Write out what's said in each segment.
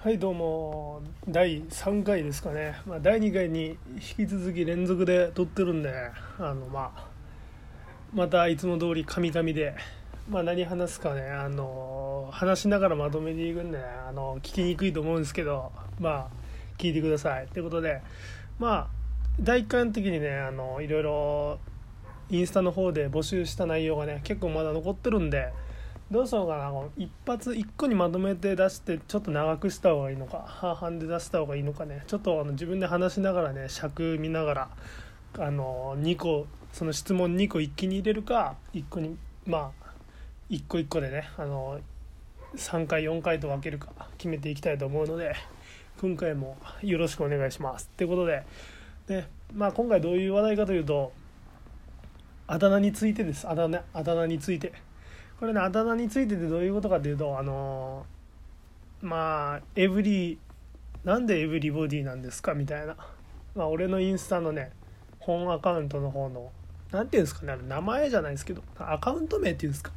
はいどうも。第3回ですかね、まあ、第2回に引き続き連続で撮ってるんであの、まあ、またいつも通りカミカミで、まあ、何話すかね。あの話しながらまとめていくんで、ね、あの聞きにくいと思うんですけどまあ聞いてください。ということでまあ第1回の時にねあのいろいろインスタの方で募集した内容がね結構まだ残ってるんでどうしようかな一発1個にまとめて出してちょっと長くした方がいいのか半々で出した方がいいのかねちょっとあの自分で話しながらね尺見ながらあの2個その質問2個一気に入れるか1個にまあ1個1個でねあの3回4回と分けるか決めていきたいと思うので今回もよろしくお願いします。ということでで、まあ、今回どういう話題かというとあだ名についてですあだ名あだ名について。これねあだ名についててどういうことかっていうとあのまあエブリなんでエブリボディなんですかみたいな。まあ俺のインスタのね本アカウントの方の何ていうんですかね名前じゃないですけどアカウント名っていうんですか。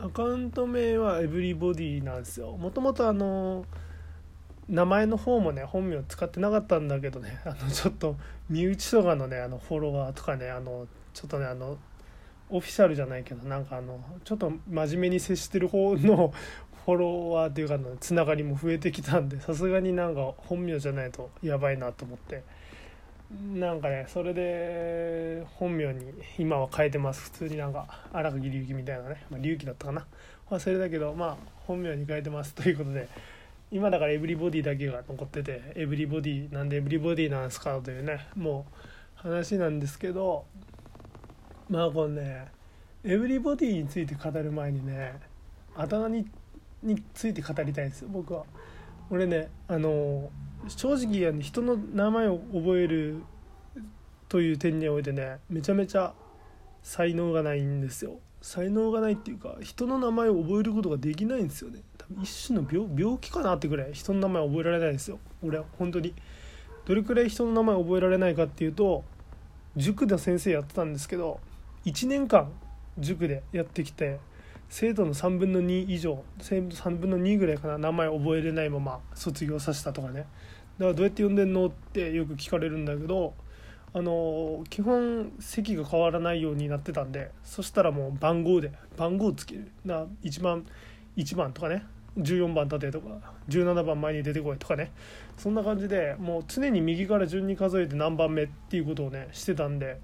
アカウント名はエブリボディなんですよ。もともとあの名前の方もね本名使ってなかったんだけどねあのちょっと身内とかのねあのフォロワーとかねあのちょっとねあのオフィシャルじゃないけどなんかあのちょっと真面目に接してる方の フォロワーっていうかのつながりも増えてきたんでさすがになんか本名じゃないとやばいなと思って。なんかねそれで本名に今は変えてます。普通になんか荒垣隆樹みたいなね、ま、隆樹だったかな。忘れたけどまあ本名に変えてますということで今だからエブリボディだけが残っててエブリボディなんでエブリボディなんですかというねもう話なんですけどまあこのねエブリボディについて語る前にねあだ名にについて語りたいんですよ僕は。俺ねあの正直人の名前を覚えるという点においてねめちゃめちゃ才能がないんですよ。才能がないっていうか人の名前を覚えることができないんですよね。多分一種の病気かなってぐらい人の名前覚えられないんですよ。俺は本当に。どれくらい人の名前覚えられないかっていうと塾で先生やってたんですけど1年間塾でやってきて生徒の3分の2以上生徒3分の2ぐらいかな名前覚えれないまま卒業させたとかね。だからどうやって呼んでんのってよく聞かれるんだけどあの基本席が変わらないようになってたんでそしたらもう番号で番号つけるな1番1番とかね。14番立てとか17番前に出てこいとかね。そんな感じでもう常に右から順に数えて何番目っていうことをねしてたんで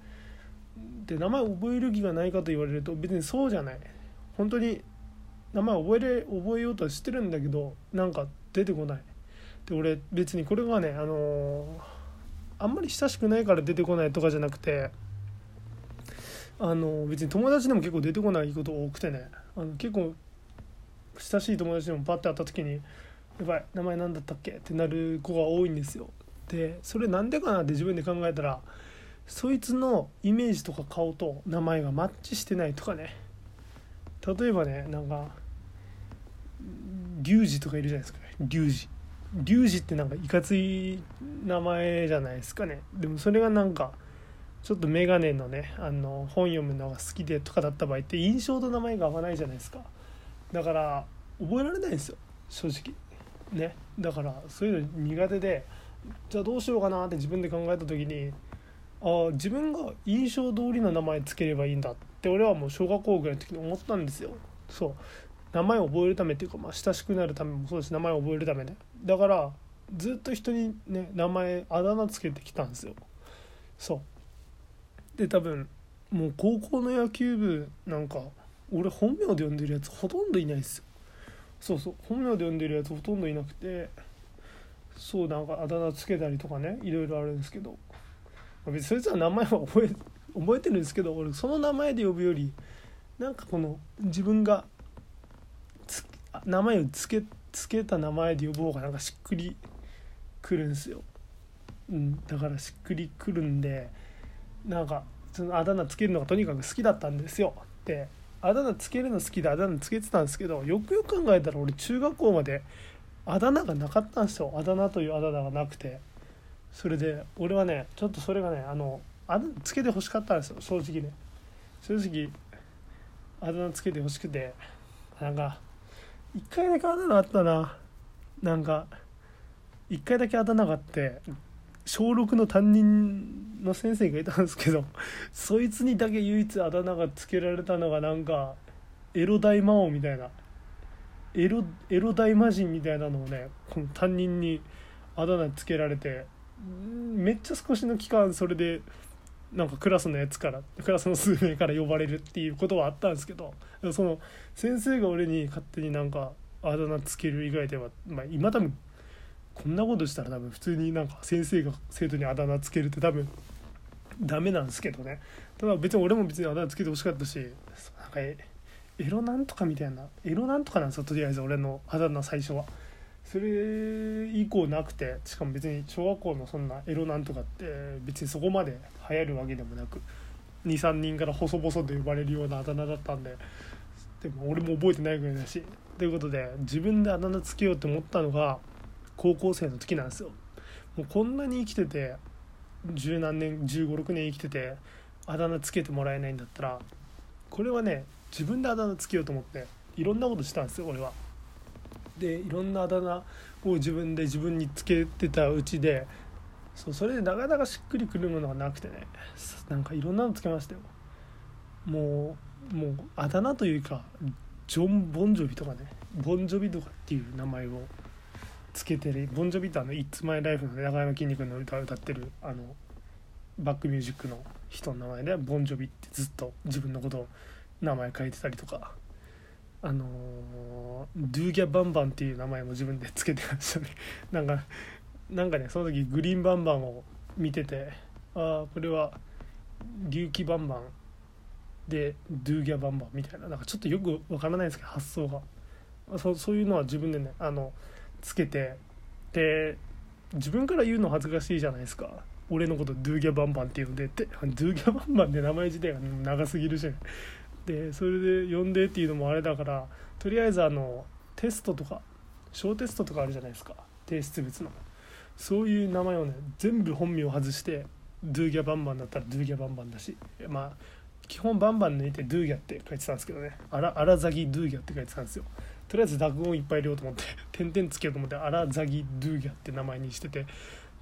で名前覚える気がないかと言われると別にそうじゃない。本当に名前覚えれ覚えようとはしてるんだけどなんか出てこない。で俺別にこれがねあのー、あんまり親しくないから出てこないとかじゃなくてあのー、別に友達でも結構出てこないこと多くてね。あの結構親しい友達でもパッて会った時に「やばい名前何だったっけ?」ってなる子が多いんですよ。でそれなんでかなって自分で考えたらそいつのイメージとか顔と名前がマッチしてないとかね。例えばねなんかリュウジとかいるじゃないですか。リュウジ。リュウジってなんかいかつい名前じゃないですかね。でもそれがなんかちょっと眼鏡のねあの本読むのが好きでとかだった場合って印象と名前が合わないじゃないですか。だから覚えられないんですよ。正直。ね。だからそういうの苦手でじゃあどうしようかなって自分で考えた時にあ自分が印象通りの名前つければいいんだって俺はもう小学校ぐらいの時に思ったんですよ。そう。名前を覚えるためっていうか、まあ、親しくなるためもそうです名前を覚えるためね。だからずっと人にね名前あだ名つけてきたんですよ。そう。で多分もう高校の野球部なんか俺本名で呼んでるやつほとんどいないですよ。そうそう。本名で呼んでるやつほとんどいなくてそうなんかあだ名つけたりとかねいろいろあるんですけど。別にそいつは名前は覚え覚えてるんですけど俺その名前で呼ぶよりなんかこの自分が名前をつけつけた名前で呼ぶ方がなんかしっくりくるんですよ、うん、だからしっくりくるんでなんかそのあだ名つけるのがとにかく好きだったんですよ。であだ名つけるの好きであだ名つけてたんですけどよくよく考えたら俺中学校まであだ名がなかったんですよ。あだ名というあだ名がなくて。それで俺はねちょっとそれがねあのあだつけてほしかったんですよ正直ね。正直あだ名つけてほしくてなんか一回だけあだ名あったな。なんか1回だけあだ名があって小6の担任の先生がいたんですけどそいつにだけ唯一あだ名がつけられたのがなんかエロ大魔王みたいな。エロエロ大魔人みたいなのをねこの担任にあだ名つけられてめっちゃ少しの期間それでなんかクラスのやつからクラスの数名から呼ばれるっていうことはあったんですけどその先生が俺に勝手になんかあだ名つける以外では、まあ、今多分こんなことしたら多分普通になんか先生が生徒にあだ名つけるって多分ダメなんですけどねただ別に俺も別にあだ名つけてほしかったしなんかエロなんとかみたいなエロなんとかなんですよとりあえず俺のあだ名最初は。それ以降なくてしかも別に小学校のそんなエロなんとかって別にそこまで流行るわけでもなく23人から細々と呼ばれるようなあだ名だったんででも俺も覚えてないぐらいだしということで自分であだ名つけようと思ったのが高校生の時なんですよもうこんなに生きてて十何年1 5 6年生きててあだ名つけてもらえないんだったらこれはね自分であだ名つけようと思っていろんなことしたんですよ俺は。でいろんなあだ名を自分で自分につけてたうちでそうそれでなかなかしっくりくるものがなくてねなんかいろんなのつけましたよ。もうもうあだ名というかジョン・ボンジョビとかねボンジョビとかっていう名前をつけてるボンジョビってあの「It's My Life」の中山きんに君の歌を歌ってるあのバックミュージックの人の名前でボンジョビってずっと自分のことを名前書いてたりとか。あのドゥーギャバンバンっていう名前も自分でつけてましたね。なんかなんかねその時グリーンバンバンを見ててああこれは隆起バンバンでドゥーギャバンバンみたいな。なんかちょっとよくわからないですけど発想が。そそういうのは自分でねあのつけてで自分から言うの恥ずかしいじゃないですか。俺のことドゥーギャバンバンって呼んでって。ドゥーギャバンバンって名前自体が長すぎるしでそれで呼んでっていうのもあれだからとりあえずあのテストとか小テストとかあるじゃないですか。提出物の。そういう名前をね全部本名を外してドゥギャバンバンだったらドゥギャバンバンだしまあ基本バンバン抜いてドゥギャって書いてたんですけどね。アラアラザギドゥギャって書いてたんですよ。とりあえず濁音いっぱい入れようと思って 点々つけようと思ってアラザギドゥギャって名前にしてて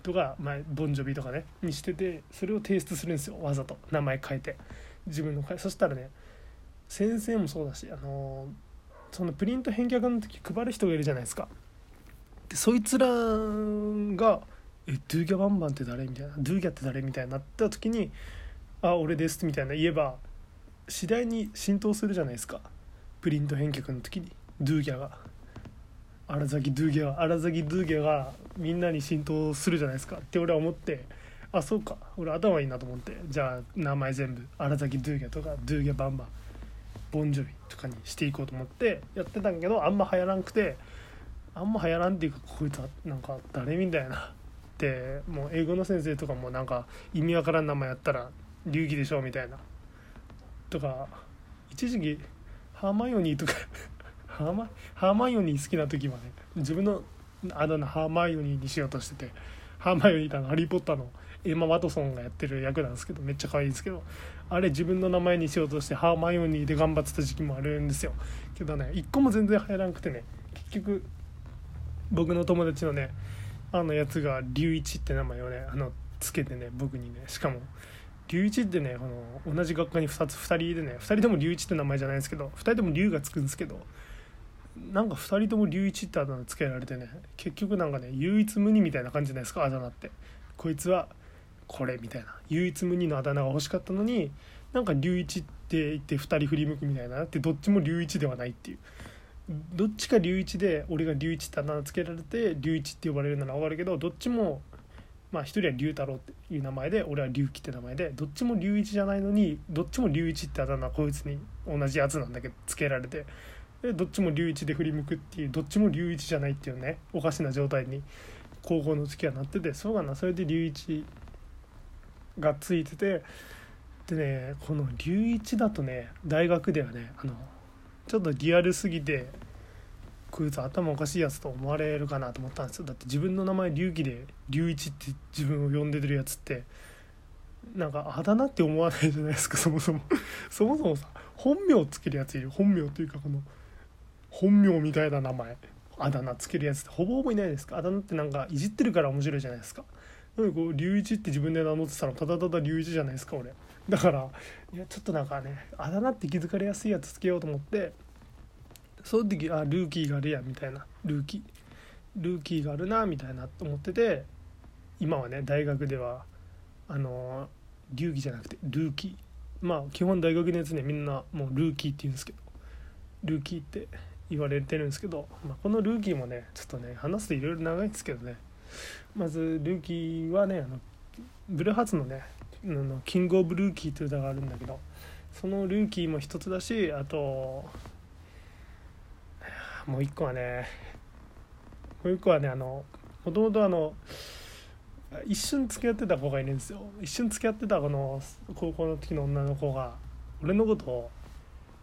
とか、まあ、ボンジョビとかねにしててそれを提出するんですよ。わざと。名前変えて。自分のそしたらね先生もそうだしあのそのプリント返却の時配る人がいるじゃないですかでそいつらが「えドゥーギャバンバンって誰?」みたいな「ドゥーギャって誰?」みたいになった時に「あ俺です」みたいな言えば次第に浸透するじゃないですかプリント返却の時にドゥーギャが荒崎ドゥーギャ荒崎ドゥーギャがみんなに浸透するじゃないですかって俺は思ってあそうか俺頭いいなと思ってじゃあ名前全部荒崎ドゥーギャとかドゥーギャバンバンボンジョビとかにしていこうと思ってやってたんけどあんま流行らんくてあんま流行らんっていうかこいつはなんか誰みたいな。ってもう英語の先生とかもなんか意味わからん名前やったら流儀でしょみたいな。とか一時期ハーマイオニーとか ハーマハーマイオニー好きな時はね自分のあだ名ハーマイオニーにしようとしててハーマイオニーってあのハリー・ポッターのエマ・ワトソンがやってる役なんですけどめっちゃ可愛いんですけどあれ自分の名前にしようとしてハーマイオニーで頑張ってた時期もあるんですよ。けどね一個も全然流行らなくてね結局僕の友達のねあのやつが龍一って名前をねあのつけてね僕にねしかも龍一ってねこの同じ学科に2つ2人でね2人とも龍一って名前じゃないですけど2人とも龍がつくんですけどなんか2人とも龍一ってあだ名つけられてね結局なんかね唯一無二みたいな感じじゃないですかあだ名って。こいつはこれみたいな唯一無二のあだ名が欲しかったのになんか龍一って言って2人振り向くみたいなってどっちも龍一ではないっていう。どっちか龍一で俺が龍一ってあだ名つけられて龍一って呼ばれるなら分かるけどどっちもまあ一人は龍太郎っていう名前で俺は龍樹って名前でどっちも龍一じゃないのにどっちも龍一ってあだ名こいつに同じやつなんだけどつけられてでどっちも龍一で振り向くっていうどっちも龍一じゃないっていうねおかしな状態に高校の時はなっててそうかなそれで龍一がついててでねこの龍一だとね大学ではねあのちょっとリアルすぎてこいつ頭おかしいやつと思われるかなと思ったんですよ。だって自分の名前龍騎で龍一って自分を呼んでるやつってなんかあだ名って思わないじゃないですかそもそも。そもそもさ本名つけるやついる。本名というかこの本名みたいな名前。あだ名つけるやつってほぼほぼいないですか。あだ名ってなんかいじってるから面白いじゃないですか。なのでこう龍一って自分で名乗ってたらただただ龍一じゃないですか俺。だからいやちょっとなんかねあだ名って気づかれやすいやつつけようと思ってその時あルーキーがあるやみたいなルーキールーキーがあるなみたいなと思ってて今はね大学ではあの流儀じゃなくてルーキー。まあ基本大学のやつねみんなもうルーキーって言うんですけどルーキーって言われてるんですけど、まあ、このルーキーもねちょっとね話すといろいろ長いんですけどね。まずルーキーはねあのブルーハーツのねあのキング・オブ・ルーキーという歌があるんだけどそのルーキーも一つだしあともう一個はねもう一個はねあのもともとあの一瞬付き合ってた子がいるんですよ。一瞬付き合ってたこの高校の時の女の子が俺のことを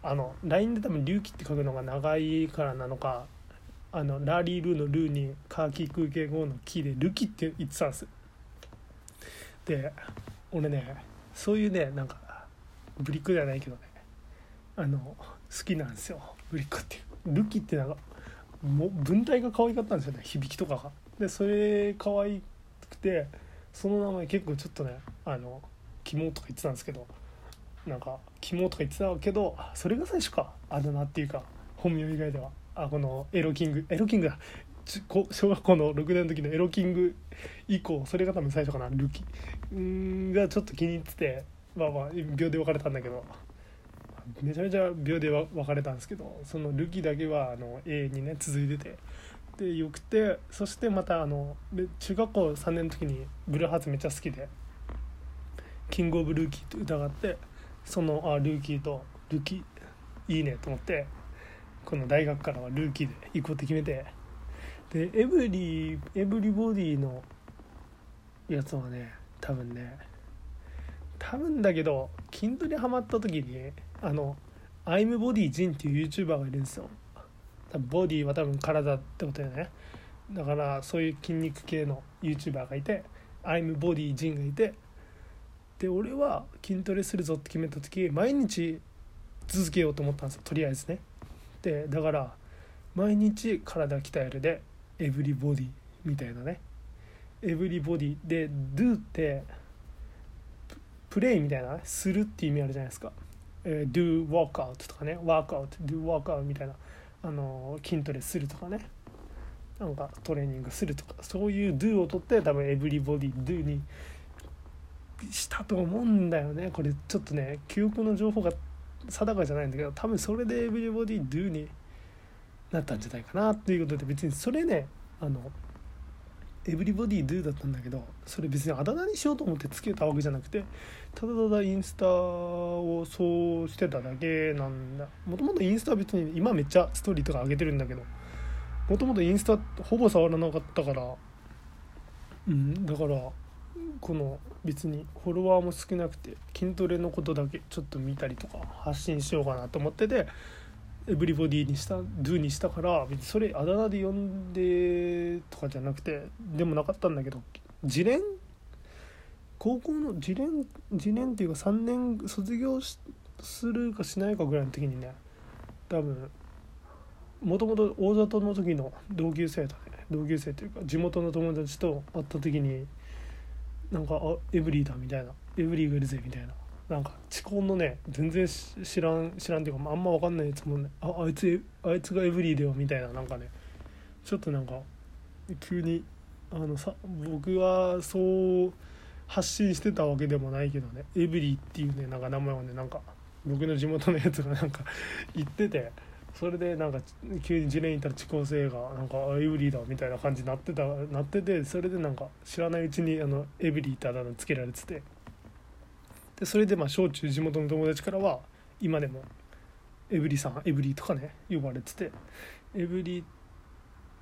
あの LINE で多分「隆起」って書くのが長いからなのかあのラリー・ルーのルーにカーキー空気語のキーで「ルキ」って言ってたんですで俺ねそういうねなんかブリックではないけどねあの好きなんですよ。ブリックっていうルキってなんかも文体が可愛かったんですよね響きとかが。でそれ可愛くてその名前結構ちょっとねあのキモとか言ってたんですけどなんかキモとか言ってたけどそれが最初かあだ名っていうか本名以外では。あこのエロキングエロキングだ。小学校の6年の時のエロキング以降それが多分最初かなルキ。んがちょっと気に入っててまあまあ秒で別れたんだけど。めちゃめちゃ秒で別れたんですけどそのルキだけはあの A にね続いてて。でよくてそしてまたあの中学校3年の時にブルーハーツめっちゃ好きで「キングオブルーキー」って歌があってそのあルーキーとルキーいいねと思って。この大学からはルーキーで行こうって決めてでエブリエブリボディのやつはね多分ね多分だけど筋トレハマった時にあのアイムボディジンっていう YouTuber がいるんですよ。多分ボディは多分体ってことだよね。だからそういう筋肉系の YouTuber がいてアイムボディジンがいてで俺は筋トレするぞって決めた時毎日続けようと思ったんですよとりあえずね。でだから毎日体鍛えるでエブリボディみたいなね。エブリボディで do ってプレイみたいな、ね、するって意味あるじゃないですか、えー、do workout とかね。workout do workout みたいな。あの、筋トレするとかね。なんかトレーニングするとか。そういう do を取って多分エブリボディ do にしたと思うんだよね。これちょっとね記憶の情報が定かじゃないんだけど多分それでエブリボディ do になったんじゃないかなっていうことで別にそれねあのエブリボディドゥだったんだけどそれ別にあだ名にしようと思ってつけたわけじゃなくてただただインスタをそうしてただけなんだ。もともとインスタは別に今めっちゃストーリーとか上げてるんだけどもともとインスタほぼ触らなかったからうんだからこの別にフォロワーも少なくて筋トレのことだけちょっと見たりとか発信しようかなと思っててエブリボディにしたドゥにしたから別にそれあだ名で呼んでとかじゃなくてでもなかったんだけど自連高校の自連自連っていうか3年卒業するかしないかぐらいの時にね多分もともと大里の時の同級生とね同級生というか地元の友達と会った時になんかあエブリーだみたいな。エブリーがいるぜみたいな。なんか地コンのね全然知らん知らんっていうかあんま分かんないやつもねああいつあいつがエブリィだよみたいななんかね。ちょっとなんか急にあのさ僕はそう発信してたわけでもないけどね。エブリィっていうねなんか名前をねなんか僕の地元のやつがなんか言ってて。それでなんか急に次年いたら地高生がなんかエブリィだみたいな感じになってたなっててそれでなんか知らないうちにあのエブリィってあだ名つけられてて。でそれでまあ小中地元の友達からは今でもエブリさんエブリとかね呼ばれてて。エブリっ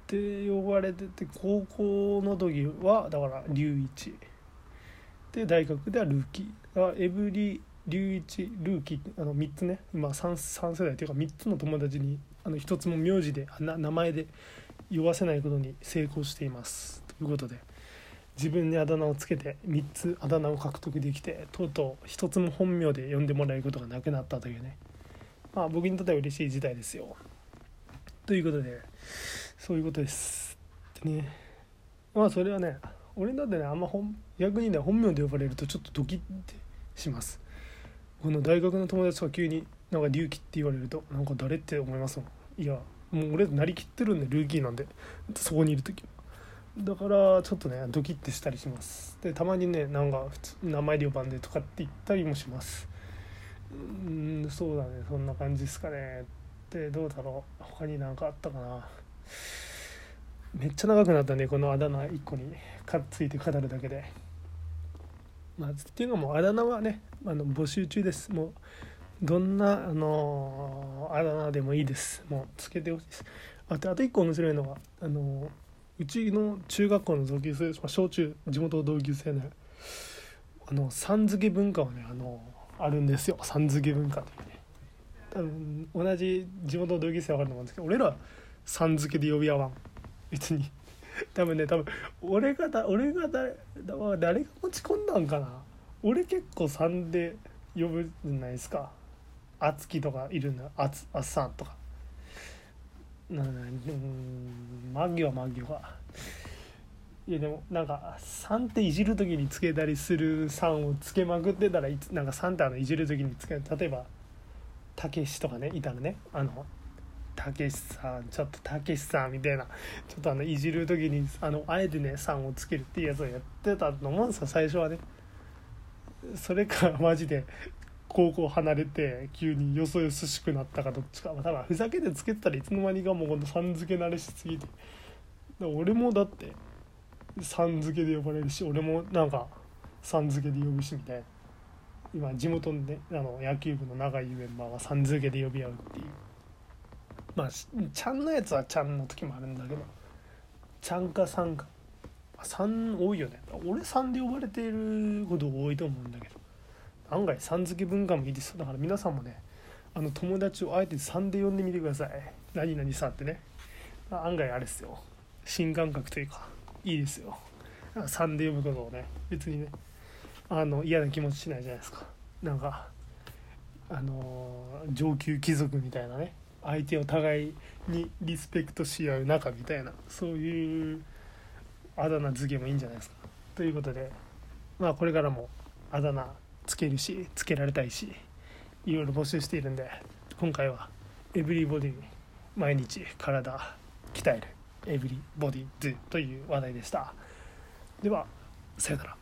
て呼ばれてて高校の時はだから龍一。で大学ではルーキー。エブリ龍一ルーキーあの3つね。今 3, 3世代というか3つの友達にあの1つも名字で名前で呼ばせないことに成功しています。ということで。自分にあだ名をつけて3つあだ名を獲得できてとうとう1つも本名で呼んでもらえることがなくなったというね。まあ僕にとっては嬉しい事態ですよ。ということでそういうことです。でね。まあそれはね俺だってねあんま本逆にね本名で呼ばれるとちょっとドキッてします。この大学の友達が急になんか隆起って言われるとなんか誰って思いますもん。いやもう俺なりきってるんでルーキーなんでそこにいる時は。だからちょっとねドキッてしたりします。でたまにねなんか普通名前で呼ばんでとかって言ったりもします。うんそうだねそんな感じですかね。でどうだろう。他に何かあったかな。めっちゃ長くなったねこのあだ名1個に。かっついて語るだけで。まあっていうのもあだ名はねあの募集中です。もうどんなあのあだ名でもいいです。もうつけてほしいです。あとあと1個面白いのはあのうちの中学校の同級生、まあ、小中地元同級生ねあのさん付け文化はねあのあるんですよ。さん付け文化というね。多分同じ地元の同級生は分かると思うんですけど俺らさん付けで呼び合わん。別に。多分ね多分俺がだ俺がだ誰が持ち込んだんかな？俺結構3で呼ぶじゃないですか。あつきとかいるんだあつあさんとか。ななうんマギはマギはいやでもなんか3っていじる時につけたりする3をつけまくってたらいつなんか3ってあのいじる時につけ例えばたけしとかねいたらねあのたけしさんちょっとたけしさんみたいなちょっとあのいじる時にあのあえてね3をつけるっていうやつをやってたと思うんですよ最初はね。それからマジで高校離れて急によそよそしくなったかどっちか、まあ、ふざけてつけてたらいつの間にかもうこのさん付け慣れしすぎて。俺もだってさん付けで呼ばれるし俺もなんかさん付けで呼ぶしみたいな。今地元のねあの野球部の仲いいメンバーがさん付けで呼び合うっていう。まあちゃんのやつはちゃんの時もあるんだけどちゃんかさんか。3多いよね。俺3で呼ばれていること多いと思うんだけど。案外さん付け文化もいいです。だから皆さんもねあの友達をあえて3で呼んでみてください。何々さんってね。案外あれですよ。新感覚というかいいですよ。3で呼ぶことをね別にねあの嫌な気持ちしないじゃないですか。なんかあの上級貴族みたいなね。相手を互いにリスペクトし合う仲みたいなそういうあだ名付けもいいんじゃないですか。ということでまあこれからもあだ名つけるしつけられたいしいろいろ募集しているんで今回はエブリボディ毎日体鍛えるエブリボディズという話題でした。ではさよなら。